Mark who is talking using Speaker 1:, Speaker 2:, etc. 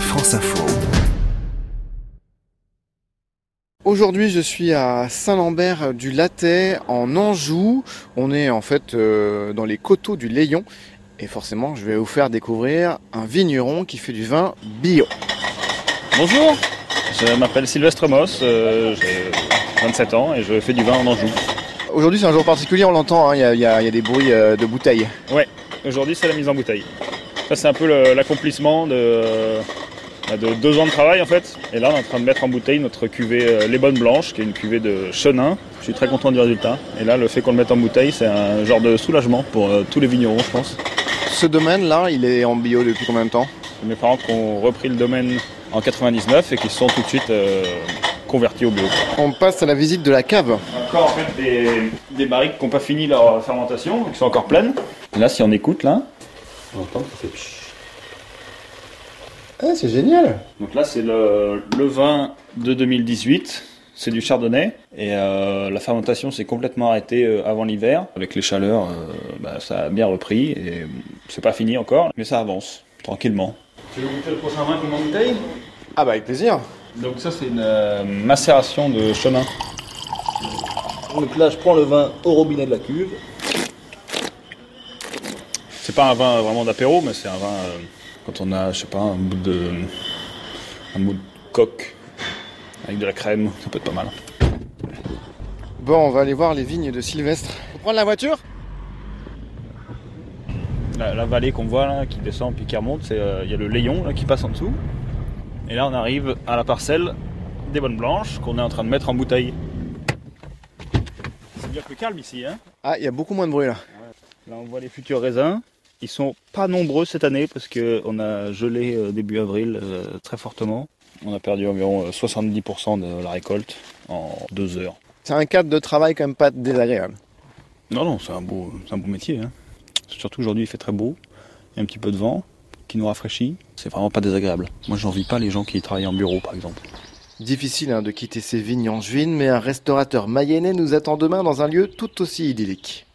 Speaker 1: France Info.
Speaker 2: Aujourd'hui, je suis à Saint-Lambert du Latet, en Anjou. On est en fait euh, dans les coteaux du Léon. Et forcément, je vais vous faire découvrir un vigneron qui fait du vin bio.
Speaker 3: Bonjour, je m'appelle Sylvestre Moss, euh, j'ai 27 ans et je fais du vin en Anjou.
Speaker 2: Aujourd'hui, c'est un jour particulier, on l'entend, hein, y, y il y a des bruits euh, de bouteilles.
Speaker 3: Ouais, aujourd'hui c'est la mise en bouteille. Ça c'est un peu l'accomplissement de, bah, de deux ans de travail en fait. Et là on est en train de mettre en bouteille notre cuvée euh, Les Bonnes Blanches, qui est une cuvée de Chenin. Je suis très content du résultat. Et là le fait qu'on le mette en bouteille, c'est un genre de soulagement pour euh, tous les vignerons je pense.
Speaker 2: Ce domaine-là, il est en bio depuis combien de temps?
Speaker 3: Mes parents qui ont repris le domaine en 99 et qui se sont tout de suite euh, convertis au bio.
Speaker 2: On passe à la visite de la cave.
Speaker 3: Encore en fait des, des barriques qui n'ont pas fini leur fermentation, qui sont encore pleines. Là, si on écoute là, on entend que ça fait pshhh.
Speaker 2: Ah, c'est génial
Speaker 3: Donc là, c'est le, le vin de 2018. C'est du chardonnay et euh, la fermentation s'est complètement arrêtée euh, avant l'hiver. Avec les chaleurs, euh, bah, ça a bien repris et euh, c'est pas fini encore, mais ça avance tranquillement. Tu veux goûter le prochain vin qu'on bouteille?
Speaker 2: Ah bah avec plaisir.
Speaker 3: Donc ça, c'est une macération de chenin.
Speaker 4: Donc là, je prends le vin au robinet de la cuve.
Speaker 3: C'est pas un vin vraiment d'apéro, mais c'est un vin euh, quand on a, je sais pas, un bout de, un bout de coque avec de la crème, ça peut être pas mal.
Speaker 2: Bon, on va aller voir les vignes de Sylvestre. Faut prendre la voiture?
Speaker 3: La, la vallée qu'on voit là, qui descend puis qui remonte, c'est euh, il y a le Léon là qui passe en dessous. Et là, on arrive à la parcelle des bonnes blanches qu'on est en train de mettre en bouteille. C'est bien plus calme ici, hein?
Speaker 2: Ah, il y a beaucoup moins de bruit là.
Speaker 3: Là, on voit les futurs raisins. Ils sont pas nombreux cette année parce qu'on a gelé euh, début avril euh, très fortement. On a perdu environ euh, 70% de la récolte en deux heures.
Speaker 2: C'est un cadre de travail quand même pas désagréable.
Speaker 3: Non, non, c'est un beau, un beau métier. hein. Surtout aujourd'hui, il fait très beau. Il y a un petit peu de vent qui nous rafraîchit. C'est vraiment pas désagréable. Moi, j'envie pas les gens qui travaillent en bureau, par exemple.
Speaker 2: Difficile hein, de quitter ces vignes angevines, mais un restaurateur mayennais nous attend demain dans un lieu tout aussi idyllique.